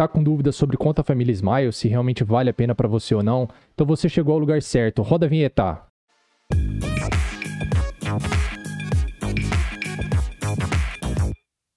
Tá com dúvidas sobre conta família Smile, se realmente vale a pena para você ou não? Então você chegou ao lugar certo. Roda a vinheta.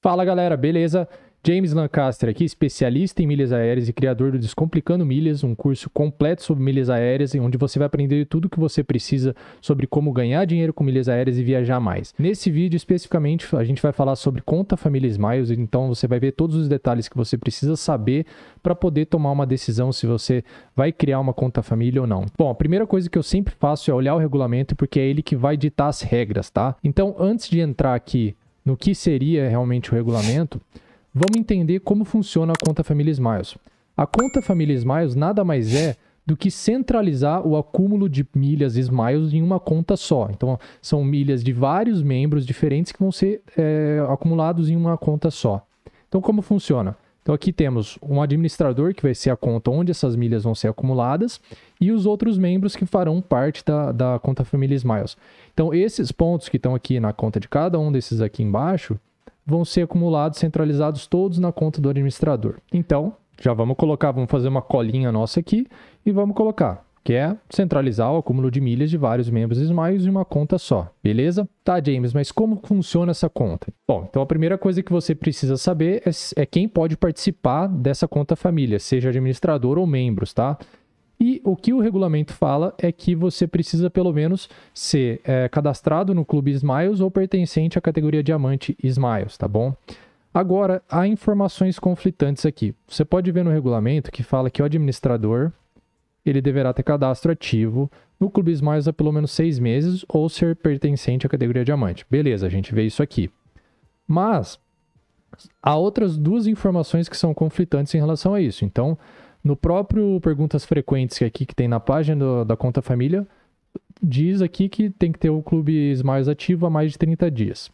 Fala galera, beleza? James Lancaster aqui, especialista em milhas aéreas e criador do Descomplicando Milhas, um curso completo sobre milhas aéreas, onde você vai aprender tudo o que você precisa sobre como ganhar dinheiro com milhas aéreas e viajar mais. Nesse vídeo, especificamente, a gente vai falar sobre conta família Smiles, então você vai ver todos os detalhes que você precisa saber para poder tomar uma decisão se você vai criar uma conta família ou não. Bom, a primeira coisa que eu sempre faço é olhar o regulamento, porque é ele que vai ditar as regras, tá? Então, antes de entrar aqui no que seria realmente o regulamento, Vamos entender como funciona a conta Família Smiles. A conta Família Smiles nada mais é do que centralizar o acúmulo de milhas Smiles em uma conta só. Então, são milhas de vários membros diferentes que vão ser é, acumulados em uma conta só. Então, como funciona? Então, aqui temos um administrador, que vai ser a conta onde essas milhas vão ser acumuladas, e os outros membros que farão parte da, da conta Família Smiles. Então, esses pontos que estão aqui na conta de cada um desses aqui embaixo, vão ser acumulados, centralizados todos na conta do administrador. Então, já vamos colocar, vamos fazer uma colinha nossa aqui e vamos colocar, que é centralizar o acúmulo de milhas de vários membros Smiles em uma conta só, beleza? Tá, James, mas como funciona essa conta? Bom, então a primeira coisa que você precisa saber é, é quem pode participar dessa conta família, seja administrador ou membros, tá? E o que o regulamento fala é que você precisa, pelo menos, ser é, cadastrado no Clube Smiles ou pertencente à categoria Diamante Smiles, tá bom? Agora, há informações conflitantes aqui. Você pode ver no regulamento que fala que o administrador ele deverá ter cadastro ativo no Clube Smiles há pelo menos seis meses ou ser pertencente à categoria Diamante. Beleza, a gente vê isso aqui. Mas há outras duas informações que são conflitantes em relação a isso. Então, no próprio Perguntas Frequentes que aqui que tem na página do, da conta família, diz aqui que tem que ter o clube Smiles ativo há mais de 30 dias.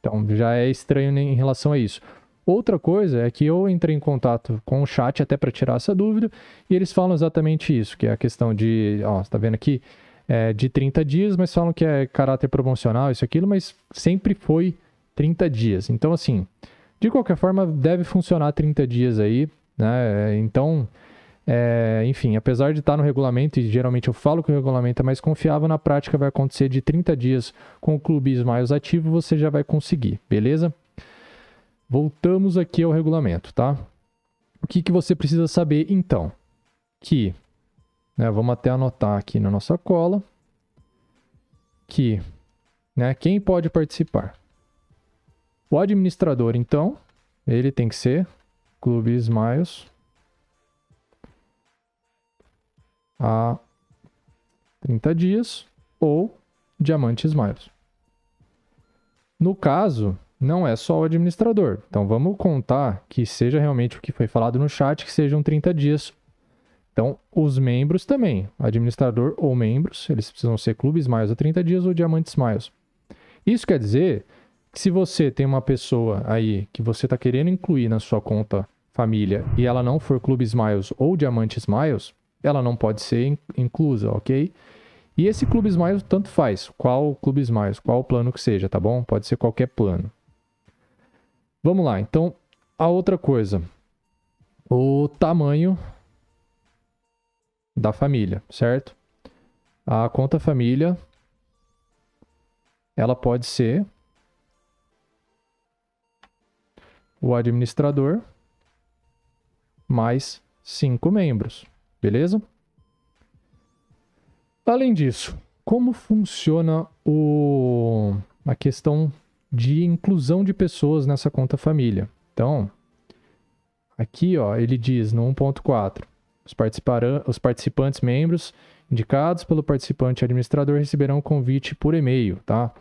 Então já é estranho em relação a isso. Outra coisa é que eu entrei em contato com o chat até para tirar essa dúvida e eles falam exatamente isso, que é a questão de, ó, você tá vendo aqui, é de 30 dias, mas falam que é caráter promocional, isso aquilo, mas sempre foi 30 dias. Então assim, de qualquer forma deve funcionar 30 dias aí. Né? Então, é, enfim, apesar de estar no regulamento, e geralmente eu falo que o regulamento é mais confiável, na prática vai acontecer de 30 dias com o clube mais ativo, você já vai conseguir, beleza? Voltamos aqui ao regulamento, tá? O que, que você precisa saber então? Que, né, vamos até anotar aqui na nossa cola, que né, quem pode participar? O administrador, então, ele tem que ser Clube Smiles há 30 dias ou Diamante Smiles. No caso, não é só o administrador. Então vamos contar que seja realmente o que foi falado no chat, que sejam 30 dias. Então, os membros também, administrador ou membros, eles precisam ser clubes Smiles a 30 dias ou Diamante Smiles. Isso quer dizer se você tem uma pessoa aí que você está querendo incluir na sua conta família e ela não for Clube Smiles ou Diamante Smiles, ela não pode ser inclusa, ok? E esse Clube Smiles tanto faz, qual Clube Smiles, qual plano que seja, tá bom? Pode ser qualquer plano. Vamos lá, então, a outra coisa, o tamanho da família, certo? A conta família, ela pode ser o administrador mais cinco membros, beleza? Além disso, como funciona o... a questão de inclusão de pessoas nessa conta família? Então, aqui ó, ele diz no 1.4, os, os participantes membros indicados pelo participante administrador receberão convite por e-mail, tá?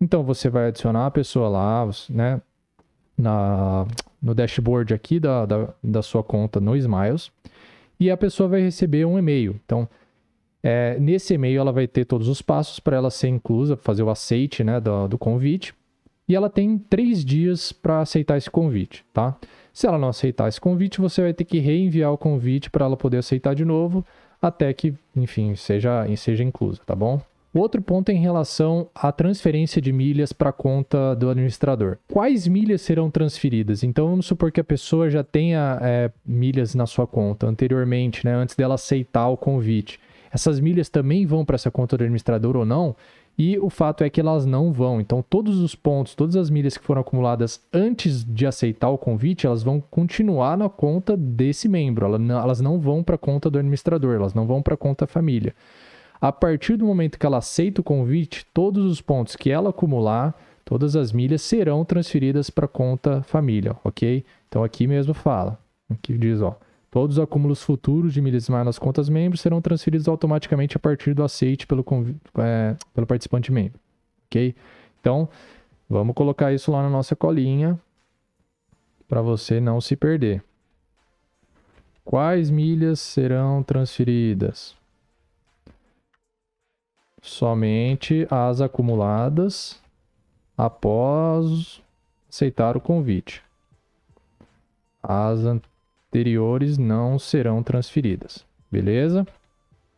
Então você vai adicionar a pessoa lá, né? Na, no dashboard aqui da, da, da, sua conta no Smiles e a pessoa vai receber um e-mail. Então, é, nesse e-mail ela vai ter todos os passos para ela ser inclusa, fazer o aceite né, do, do convite. E ela tem três dias para aceitar esse convite, tá? Se ela não aceitar esse convite, você vai ter que reenviar o convite para ela poder aceitar de novo, até que, enfim, seja, seja inclusa, tá bom? Outro ponto é em relação à transferência de milhas para a conta do administrador. Quais milhas serão transferidas? Então, vamos supor que a pessoa já tenha é, milhas na sua conta anteriormente, né, antes dela aceitar o convite. Essas milhas também vão para essa conta do administrador ou não? E o fato é que elas não vão. Então, todos os pontos, todas as milhas que foram acumuladas antes de aceitar o convite, elas vão continuar na conta desse membro. Elas não vão para a conta do administrador, elas não vão para a conta família. A partir do momento que ela aceita o convite, todos os pontos que ela acumular, todas as milhas serão transferidas para a conta família, ok? Então aqui mesmo fala, aqui diz, ó, todos os acúmulos futuros de milhas mais nas contas membros serão transferidos automaticamente a partir do aceite pelo, é, pelo participante membro, ok? Então, vamos colocar isso lá na nossa colinha para você não se perder. Quais milhas serão transferidas? Somente as acumuladas após aceitar o convite. As anteriores não serão transferidas. Beleza?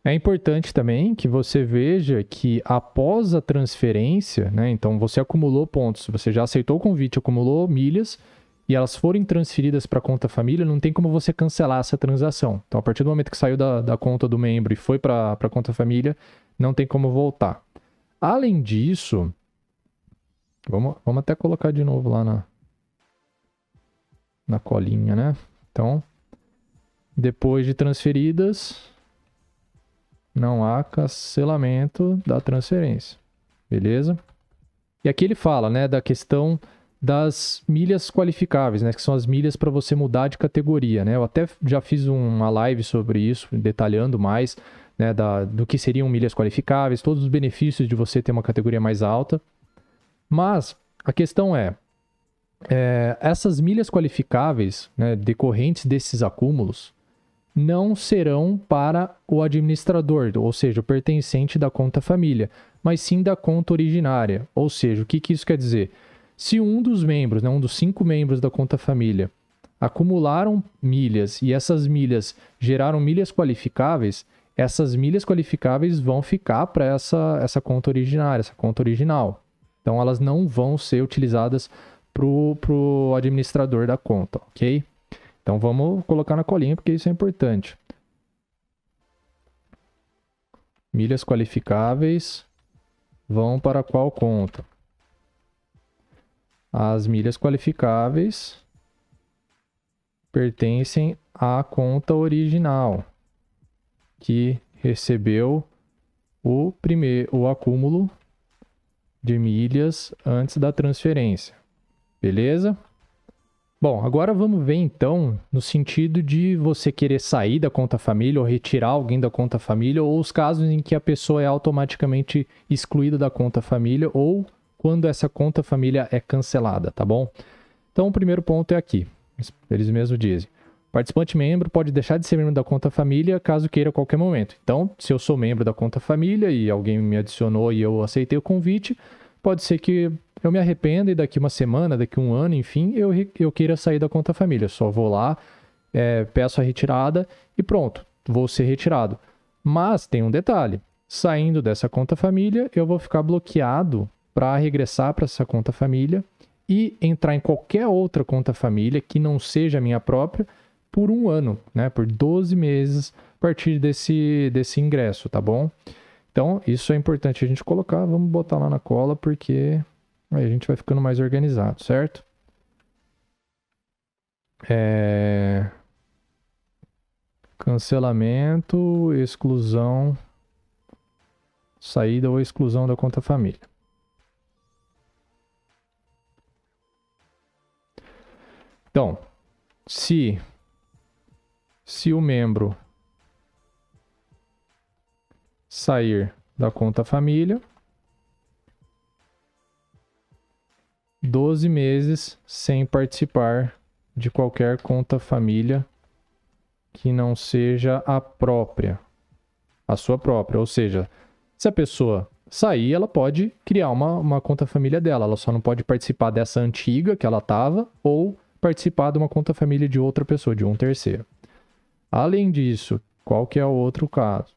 É importante também que você veja que após a transferência, né, então você acumulou pontos, você já aceitou o convite, acumulou milhas e elas forem transferidas para a conta família, não tem como você cancelar essa transação. Então, a partir do momento que saiu da, da conta do membro e foi para a conta família, não tem como voltar. Além disso, vamos, vamos até colocar de novo lá na, na colinha, né? Então, depois de transferidas, não há cancelamento da transferência. Beleza? E aqui ele fala, né, da questão das milhas qualificáveis, né, que são as milhas para você mudar de categoria, né? Eu até já fiz uma live sobre isso, detalhando mais, né, da, do que seriam milhas qualificáveis, todos os benefícios de você ter uma categoria mais alta. Mas a questão é, é essas milhas qualificáveis, né, decorrentes desses acúmulos, não serão para o administrador, ou seja, o pertencente da conta família, mas sim da conta originária. Ou seja, o que, que isso quer dizer? Se um dos membros, né, um dos cinco membros da conta família, acumularam milhas e essas milhas geraram milhas qualificáveis, essas milhas qualificáveis vão ficar para essa, essa conta originária, essa conta original. Então elas não vão ser utilizadas para o administrador da conta, ok? Então vamos colocar na colinha porque isso é importante. Milhas qualificáveis vão para qual conta? As milhas qualificáveis pertencem à conta original que recebeu o primeiro o acúmulo de milhas antes da transferência. Beleza? Bom, agora vamos ver então no sentido de você querer sair da conta família ou retirar alguém da conta família ou os casos em que a pessoa é automaticamente excluída da conta família ou quando essa conta família é cancelada, tá bom? Então o primeiro ponto é aqui. Eles mesmos dizem: Participante membro pode deixar de ser membro da conta família caso queira a qualquer momento. Então, se eu sou membro da conta família e alguém me adicionou e eu aceitei o convite, pode ser que eu me arrependa e daqui uma semana, daqui um ano, enfim, eu, eu queira sair da conta família. Só vou lá, é, peço a retirada e pronto, vou ser retirado. Mas tem um detalhe: saindo dessa conta família, eu vou ficar bloqueado para regressar para essa conta família e entrar em qualquer outra conta família que não seja a minha própria por um ano, né? Por 12 meses a partir desse, desse ingresso, tá bom? Então, isso é importante a gente colocar. Vamos botar lá na cola, porque aí a gente vai ficando mais organizado, certo? É... Cancelamento, exclusão, saída ou exclusão da conta família. Então, se se o membro sair da conta família, 12 meses sem participar de qualquer conta família que não seja a própria, a sua própria. Ou seja, se a pessoa sair, ela pode criar uma, uma conta família dela, ela só não pode participar dessa antiga que ela estava ou participar de uma conta família de outra pessoa, de um terceiro. Além disso, qual que é o outro caso?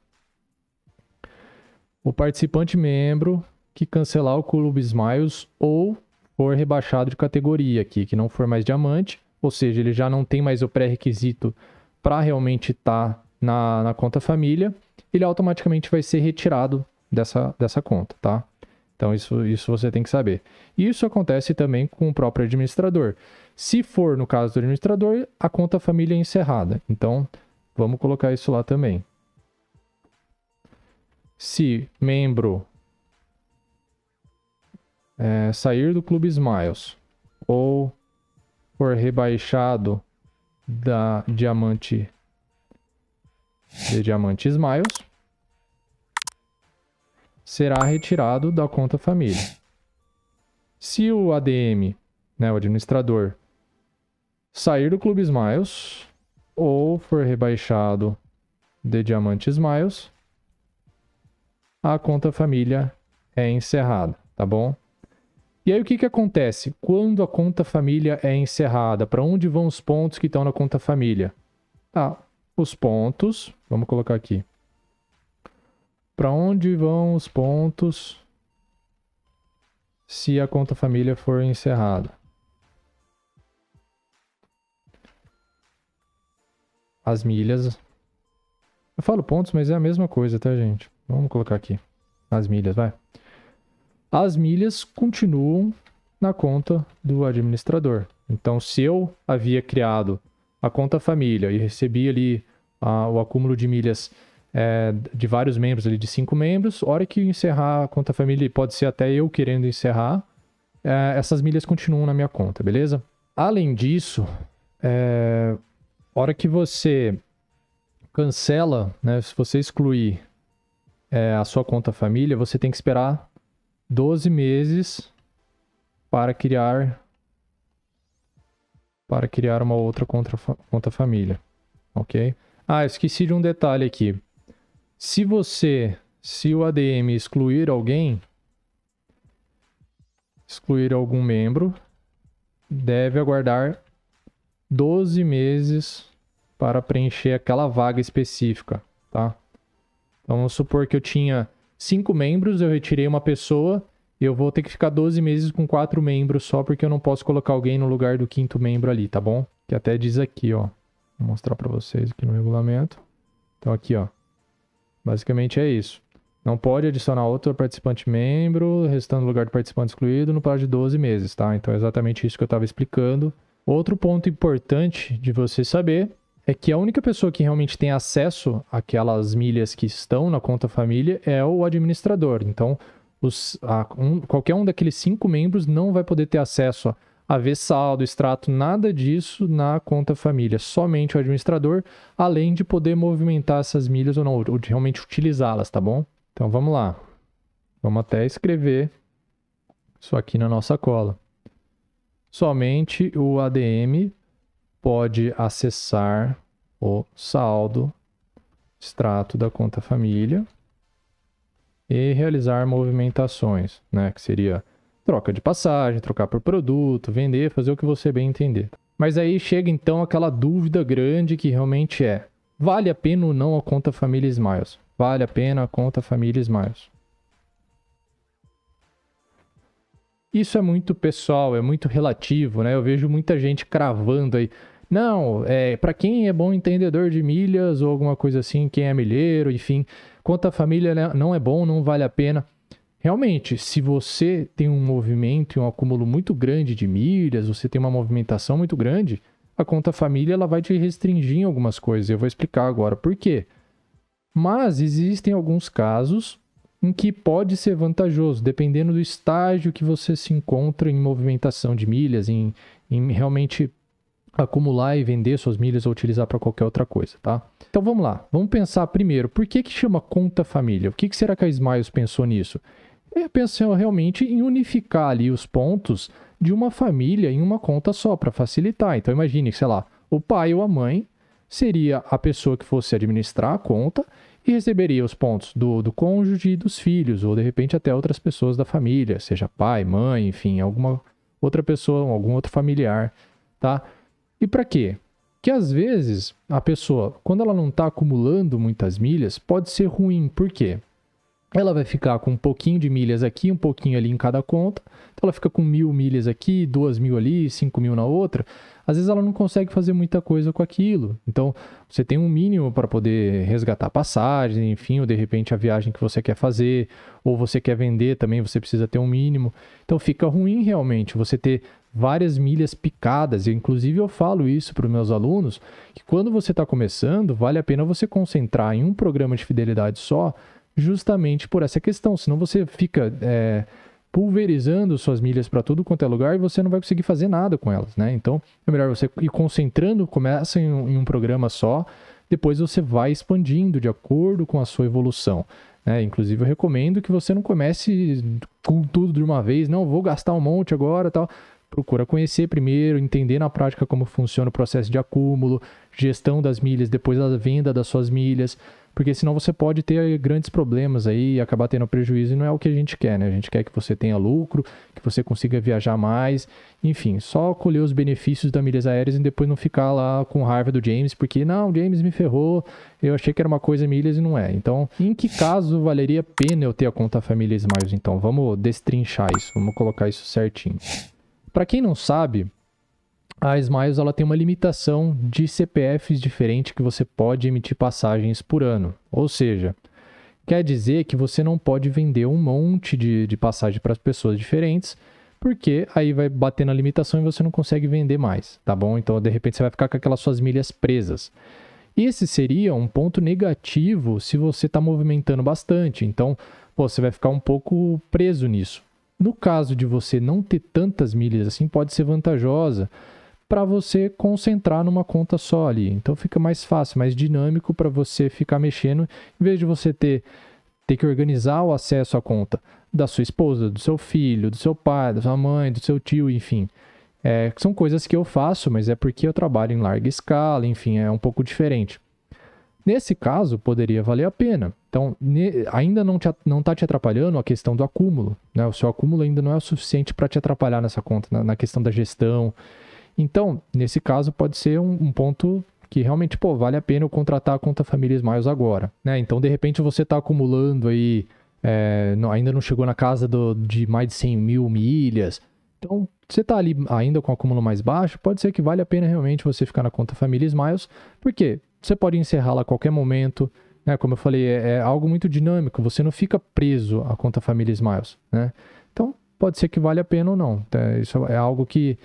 o participante membro que cancelar o Clube Smiles ou for rebaixado de categoria aqui, que não for mais diamante, ou seja, ele já não tem mais o pré-requisito para realmente estar tá na, na conta família, ele automaticamente vai ser retirado dessa, dessa conta, tá? Então, isso, isso você tem que saber. Isso acontece também com o próprio administrador. Se for no caso do administrador, a conta família é encerrada. Então, vamos colocar isso lá também. Se membro é, sair do Clube Smiles ou for rebaixado da Diamante de Diamante Smiles, será retirado da conta família. Se o ADM, né, o administrador, sair do Clube Smiles ou for rebaixado de Diamante Smiles, a conta família é encerrada, tá bom? E aí o que, que acontece? Quando a conta família é encerrada, para onde vão os pontos que estão na conta família? Ah, os pontos, vamos colocar aqui. Para onde vão os pontos se a conta família for encerrada? As milhas. Eu falo pontos, mas é a mesma coisa, tá, gente? Vamos colocar aqui. As milhas, vai. As milhas continuam na conta do administrador. Então, se eu havia criado a conta família e recebi ali a, o acúmulo de milhas é, de vários membros ali, de cinco membros. Hora que encerrar a conta família, pode ser até eu querendo encerrar, é, essas milhas continuam na minha conta, beleza? Além disso, é, hora que você cancela, né, se você excluir é, a sua conta família, você tem que esperar 12 meses para criar para criar uma outra conta, conta família, ok? Ah, esqueci de um detalhe aqui. Se você, se o ADM excluir alguém, excluir algum membro, deve aguardar 12 meses para preencher aquela vaga específica, tá? Então, vamos supor que eu tinha cinco membros, eu retirei uma pessoa, eu vou ter que ficar 12 meses com quatro membros só porque eu não posso colocar alguém no lugar do quinto membro ali, tá bom? Que até diz aqui, ó. Vou mostrar para vocês aqui no regulamento. Então, aqui, ó. Basicamente é isso. Não pode adicionar outro participante membro, restando lugar do participante excluído, no prazo de 12 meses, tá? Então é exatamente isso que eu estava explicando. Outro ponto importante de você saber é que a única pessoa que realmente tem acesso àquelas milhas que estão na conta família é o administrador. Então, os, a, um, qualquer um daqueles cinco membros não vai poder ter acesso a haver saldo, extrato, nada disso na conta família. Somente o administrador, além de poder movimentar essas milhas ou não, ou de realmente utilizá-las, tá bom? Então vamos lá. Vamos até escrever isso aqui na nossa cola. Somente o ADM pode acessar o saldo extrato da conta família e realizar movimentações, né, que seria Troca de passagem, trocar por produto, vender, fazer o que você bem entender. Mas aí chega então aquela dúvida grande que realmente é: vale a pena ou não a conta Família Smiles? Vale a pena a conta Família Smiles? Isso é muito pessoal, é muito relativo, né? Eu vejo muita gente cravando aí. Não, é para quem é bom entendedor de milhas ou alguma coisa assim, quem é milheiro, enfim, conta família né, não é bom, não vale a pena. Realmente, se você tem um movimento e um acúmulo muito grande de milhas, você tem uma movimentação muito grande, a conta família ela vai te restringir em algumas coisas. Eu vou explicar agora por quê. Mas existem alguns casos em que pode ser vantajoso, dependendo do estágio que você se encontra em movimentação de milhas, em, em realmente acumular e vender suas milhas ou utilizar para qualquer outra coisa, tá? Então vamos lá, vamos pensar primeiro, por que que chama conta família? O que, que será que a Smiles pensou nisso? é pensou realmente em unificar ali os pontos de uma família em uma conta só, para facilitar. Então imagine, sei lá, o pai ou a mãe seria a pessoa que fosse administrar a conta e receberia os pontos do, do cônjuge e dos filhos, ou de repente até outras pessoas da família, seja pai, mãe, enfim, alguma outra pessoa, algum outro familiar, tá? E para quê? Que às vezes a pessoa, quando ela não está acumulando muitas milhas, pode ser ruim. Por quê? Ela vai ficar com um pouquinho de milhas aqui, um pouquinho ali em cada conta. Então ela fica com mil milhas aqui, duas mil ali, cinco mil na outra. Às vezes ela não consegue fazer muita coisa com aquilo. Então você tem um mínimo para poder resgatar passagem, enfim, ou de repente a viagem que você quer fazer, ou você quer vender também, você precisa ter um mínimo. Então fica ruim realmente você ter várias milhas picadas. E, inclusive eu falo isso para os meus alunos, que quando você está começando, vale a pena você concentrar em um programa de fidelidade só justamente por essa questão. Senão você fica é, pulverizando suas milhas para tudo quanto é lugar e você não vai conseguir fazer nada com elas, né? Então é melhor você ir concentrando, começa em um, em um programa só, depois você vai expandindo de acordo com a sua evolução. Né? Inclusive eu recomendo que você não comece com tudo de uma vez, não vou gastar um monte agora, tal procura conhecer primeiro, entender na prática como funciona o processo de acúmulo, gestão das milhas, depois a venda das suas milhas, porque senão você pode ter grandes problemas aí e acabar tendo prejuízo e não é o que a gente quer, né? A gente quer que você tenha lucro, que você consiga viajar mais, enfim, só colher os benefícios da milhas aéreas e depois não ficar lá com raiva do James, porque não, James me ferrou, eu achei que era uma coisa milhas e não é. Então, em que caso valeria a pena eu ter a conta Família Smiles? Então, vamos destrinchar isso, vamos colocar isso certinho. Para quem não sabe, a Smiles ela tem uma limitação de CPFs diferente que você pode emitir passagens por ano. Ou seja, quer dizer que você não pode vender um monte de, de passagem para pessoas diferentes, porque aí vai bater na limitação e você não consegue vender mais, tá bom? Então, de repente, você vai ficar com aquelas suas milhas presas. Esse seria um ponto negativo se você está movimentando bastante. Então, pô, você vai ficar um pouco preso nisso. No caso de você não ter tantas milhas assim, pode ser vantajosa para você concentrar numa conta só ali. Então fica mais fácil, mais dinâmico para você ficar mexendo, em vez de você ter, ter que organizar o acesso à conta da sua esposa, do seu filho, do seu pai, da sua mãe, do seu tio, enfim. É, são coisas que eu faço, mas é porque eu trabalho em larga escala, enfim, é um pouco diferente. Nesse caso, poderia valer a pena. Então, ainda não está não tá te atrapalhando a questão do acúmulo. Né? O seu acúmulo ainda não é o suficiente para te atrapalhar nessa conta, na, na questão da gestão então, nesse caso, pode ser um, um ponto que realmente, pô, vale a pena eu contratar a conta Família Smiles agora, né? Então, de repente, você está acumulando aí, é, não, ainda não chegou na casa do, de mais de 100 mil milhas. Então, você está ali ainda com acúmulo mais baixo, pode ser que vale a pena realmente você ficar na conta Família Smiles, porque você pode encerrá-la a qualquer momento, né? Como eu falei, é, é, algo muito dinâmico, você não fica preso à conta Família Smiles, né? Então, pode ser que vale a pena ou não. Tá? Isso é algo que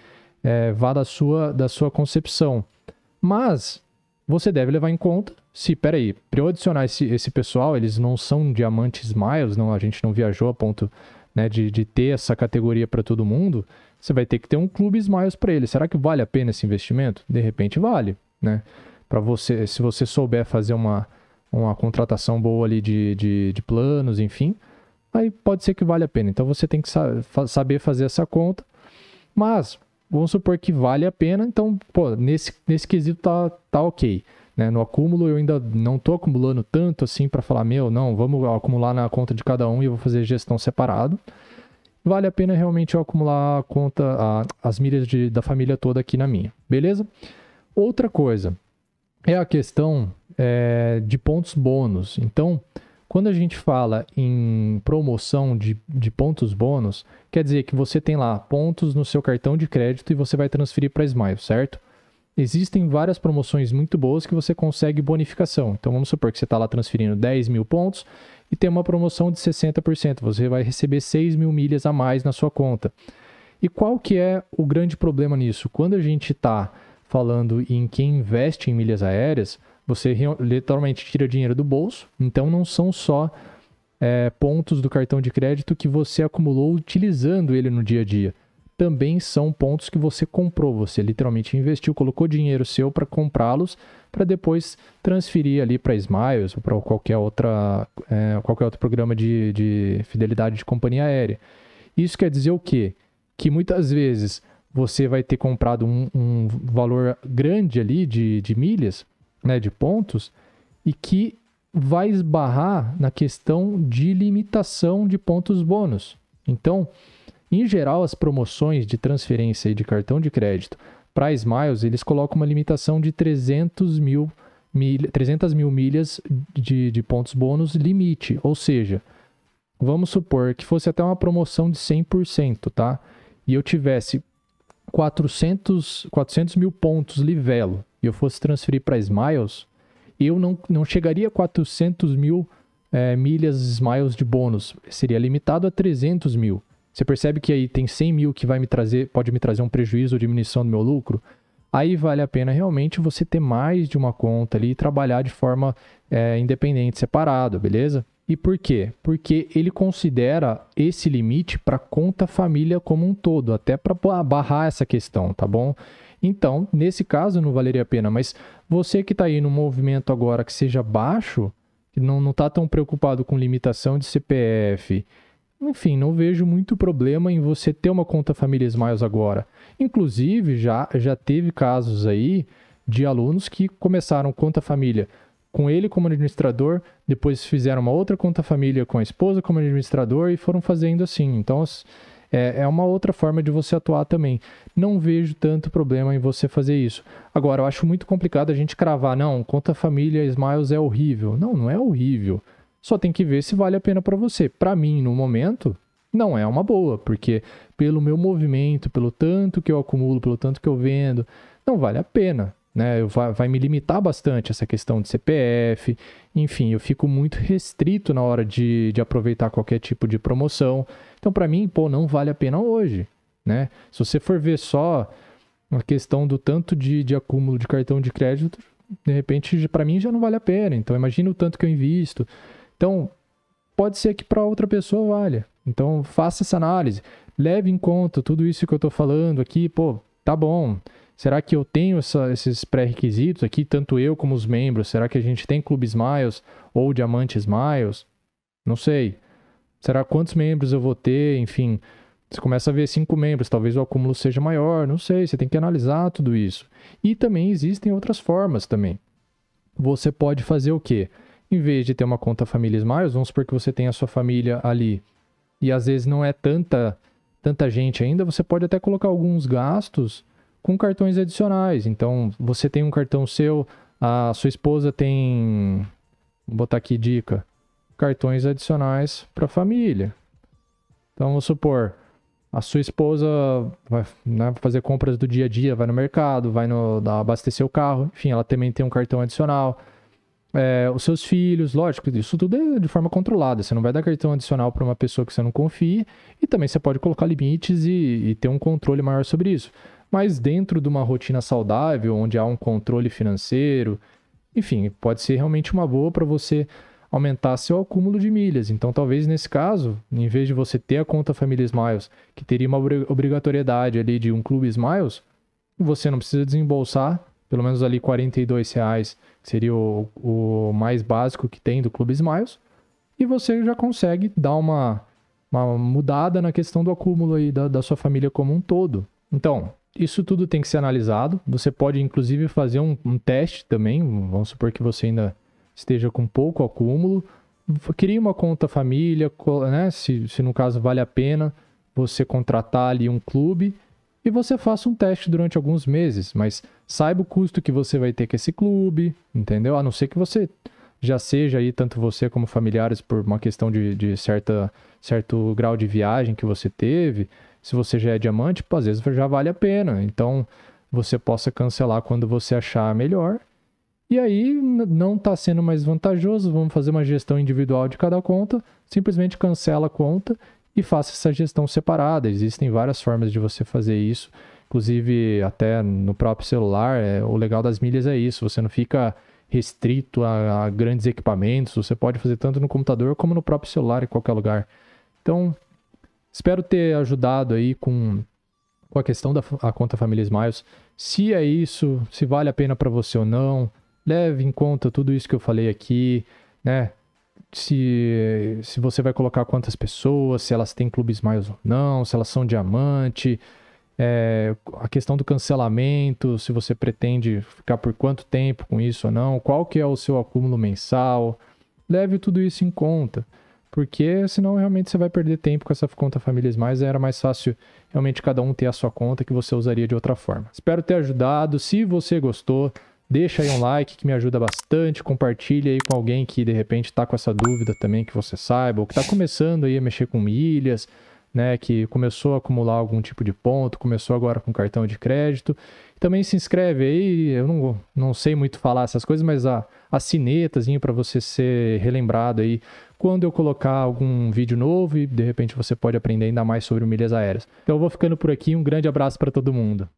é, vá da sua, da sua concepção. Mas você deve levar em conta se, peraí, para eu adicionar esse, esse pessoal, eles não são diamantes miles, não, a gente não viajou a ponto né, de, de ter essa categoria para todo mundo, você vai ter que ter um clube Smiles para eles. Será que vale a pena esse investimento? De repente vale, né? Para você, se você souber fazer uma, uma contratação boa ali de, de, de planos, enfim, aí pode ser que vale a pena. Então você tem que saber fazer essa conta. Mas vamos supor que vale a pena, então, pô, nesse, nesse quesito tá, tá ok. Né? No acúmulo eu ainda não estou acumulando tanto assim para falar, meu, não, vamos acumular na conta de cada um e eu vou fazer gestão separado. Vale a pena realmente eu acumular a conta, a, as milhas de, da família toda aqui na minha, beleza? Outra coisa é a questão é, de pontos bônus. Então, quando a gente fala em promoção de, de pontos bônus, quer dizer que você tem lá pontos no seu cartão de crédito e você vai transferir para Smile, certo? Existem várias promoções muito boas que você consegue bonificação. Então vamos supor que você está lá transferindo 10 mil pontos e tem uma promoção de 60%. Você vai receber 6 mil milhas a mais na sua conta. E qual que é o grande problema nisso? Quando a gente está falando em quem investe em milhas aéreas, você literalmente tira dinheiro do bolso, então não são só é, pontos do cartão de crédito que você acumulou utilizando ele no dia a dia. Também são pontos que você comprou, você literalmente investiu, colocou dinheiro seu para comprá-los, para depois transferir ali para Smiles ou para qualquer, outra, é, qualquer outro programa de, de fidelidade de companhia aérea. Isso quer dizer o quê? Que muitas vezes você vai ter comprado um, um valor grande ali de, de milhas, né, de pontos e que vai esbarrar na questão de limitação de pontos bônus. Então, em geral, as promoções de transferência e de cartão de crédito para Smiles, eles colocam uma limitação de 300 mil, mil, 300 mil milhas de, de pontos bônus limite. Ou seja, vamos supor que fosse até uma promoção de 100%, tá? E eu tivesse 400, 400 mil pontos livelo e eu fosse transferir para Smiles, eu não, não chegaria a 400 mil é, milhas Smiles de bônus. Seria limitado a 300 mil. Você percebe que aí tem 100 mil que vai me trazer, pode me trazer um prejuízo ou diminuição do meu lucro? Aí vale a pena realmente você ter mais de uma conta ali e trabalhar de forma é, independente, separado, beleza? E por quê? Porque ele considera esse limite para conta família como um todo, até para barrar essa questão, tá bom? Então, nesse caso não valeria a pena, mas você que está aí no movimento agora que seja baixo, que não está tão preocupado com limitação de CPF, enfim, não vejo muito problema em você ter uma conta Família Smiles agora. Inclusive, já, já teve casos aí de alunos que começaram conta família com ele como administrador, depois fizeram uma outra conta família com a esposa como administrador e foram fazendo assim. Então, é, é uma outra forma de você atuar também. Não vejo tanto problema em você fazer isso. Agora, eu acho muito complicado a gente cravar, não, conta família Smiles é horrível. Não, não é horrível. Só tem que ver se vale a pena para você. Para mim, no momento, não é uma boa, porque pelo meu movimento, pelo tanto que eu acumulo, pelo tanto que eu vendo, não vale a pena né? Vai, vai me limitar bastante essa questão de CPF, enfim, eu fico muito restrito na hora de, de aproveitar qualquer tipo de promoção. Então, para mim, pô, não vale a pena hoje, né? Se você for ver só a questão do tanto de, de acúmulo de cartão de crédito, de repente, para mim já não vale a pena. Então, imagina o tanto que eu invisto. Então, pode ser que para outra pessoa valha. Então, faça essa análise. Leve em conta tudo isso que eu estou falando aqui, pô, tá bom. Será que eu tenho essa, esses pré-requisitos aqui, tanto eu como os membros? Será que a gente tem Clube Smiles ou Diamante Smiles? Não sei. Será quantos membros eu vou ter? Enfim, você começa a ver cinco membros, talvez o acúmulo seja maior, não sei, você tem que analisar tudo isso. E também existem outras formas também. Você pode fazer o quê? Em vez de ter uma conta família Smiles, vamos supor que você tem a sua família ali e às vezes não é tanta tanta gente ainda, você pode até colocar alguns gastos com cartões adicionais. Então, você tem um cartão seu, a sua esposa tem. Vou botar aqui dica: cartões adicionais para a família. Então, vamos supor, a sua esposa vai né, fazer compras do dia a dia, vai no mercado, vai no, abastecer o carro, enfim, ela também tem um cartão adicional. É, os seus filhos, lógico, isso tudo é de forma controlada. Você não vai dar cartão adicional para uma pessoa que você não confie e também você pode colocar limites e, e ter um controle maior sobre isso mas dentro de uma rotina saudável, onde há um controle financeiro, enfim, pode ser realmente uma boa para você aumentar seu acúmulo de milhas. Então, talvez nesse caso, em vez de você ter a conta Família Smiles, que teria uma obrigatoriedade ali de um clube Smiles, você não precisa desembolsar pelo menos ali 42 reais, seria o, o mais básico que tem do Clube Smiles, e você já consegue dar uma, uma mudada na questão do acúmulo aí da, da sua família como um todo. Então, isso tudo tem que ser analisado. Você pode, inclusive, fazer um, um teste também. Vamos supor que você ainda esteja com pouco acúmulo. Crie uma conta família, né? Se, se no caso vale a pena você contratar ali um clube e você faça um teste durante alguns meses, mas saiba o custo que você vai ter com esse clube, entendeu? A não ser que você já seja aí, tanto você como familiares, por uma questão de, de certa, certo grau de viagem que você teve, se você já é diamante, pô, às vezes já vale a pena. Então, você possa cancelar quando você achar melhor. E aí, não está sendo mais vantajoso, vamos fazer uma gestão individual de cada conta, simplesmente cancela a conta e faça essa gestão separada. Existem várias formas de você fazer isso, inclusive até no próprio celular. É, o legal das milhas é isso, você não fica restrito a, a grandes equipamentos, você pode fazer tanto no computador como no próprio celular, em qualquer lugar. Então, Espero ter ajudado aí com, com a questão da a conta Família Smiles. Se é isso, se vale a pena para você ou não, leve em conta tudo isso que eu falei aqui, né? Se, se você vai colocar quantas pessoas, se elas têm clubes Smiles ou não, se elas são diamante, é, a questão do cancelamento, se você pretende ficar por quanto tempo com isso ou não, qual que é o seu acúmulo mensal, leve tudo isso em conta porque senão realmente você vai perder tempo com essa conta Famílias Mais. Era mais fácil realmente cada um ter a sua conta que você usaria de outra forma. Espero ter ajudado. Se você gostou, Deixa aí um like que me ajuda bastante, compartilha aí com alguém que de repente está com essa dúvida também que você saiba, ou que está começando aí a mexer com milhas, né, que começou a acumular algum tipo de ponto, começou agora com cartão de crédito. Também se inscreve aí, eu não, não sei muito falar essas coisas, mas a, a sinetazinho para você ser relembrado aí quando eu colocar algum vídeo novo e de repente você pode aprender ainda mais sobre milhas aéreas. Então eu vou ficando por aqui, um grande abraço para todo mundo.